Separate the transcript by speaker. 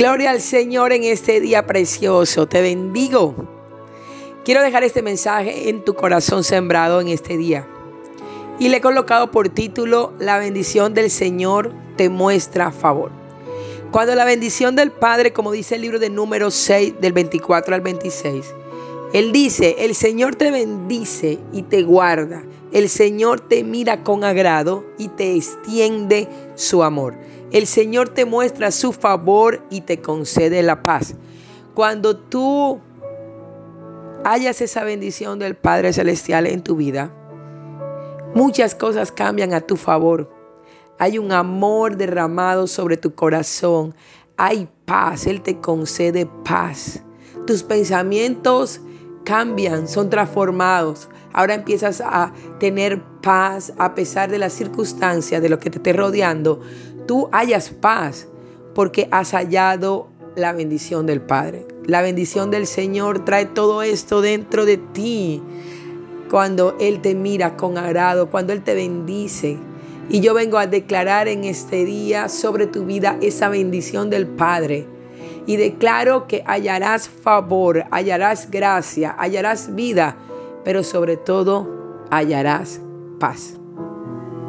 Speaker 1: Gloria al Señor en este día precioso. Te bendigo. Quiero dejar este mensaje en tu corazón sembrado en este día. Y le he colocado por título, La bendición del Señor te muestra favor. Cuando la bendición del Padre, como dice el libro de números 6, del 24 al 26, Él dice, el Señor te bendice y te guarda. El Señor te mira con agrado y te extiende su amor. El Señor te muestra su favor y te concede la paz. Cuando tú hayas esa bendición del Padre Celestial en tu vida, muchas cosas cambian a tu favor. Hay un amor derramado sobre tu corazón. Hay paz. Él te concede paz. Tus pensamientos cambian, son transformados. Ahora empiezas a tener paz a pesar de las circunstancias, de lo que te esté rodeando. Tú hayas paz porque has hallado la bendición del Padre. La bendición del Señor trae todo esto dentro de ti. Cuando Él te mira con agrado, cuando Él te bendice. Y yo vengo a declarar en este día sobre tu vida esa bendición del Padre. Y declaro que hallarás favor, hallarás gracia, hallarás vida pero sobre todo hallarás paz.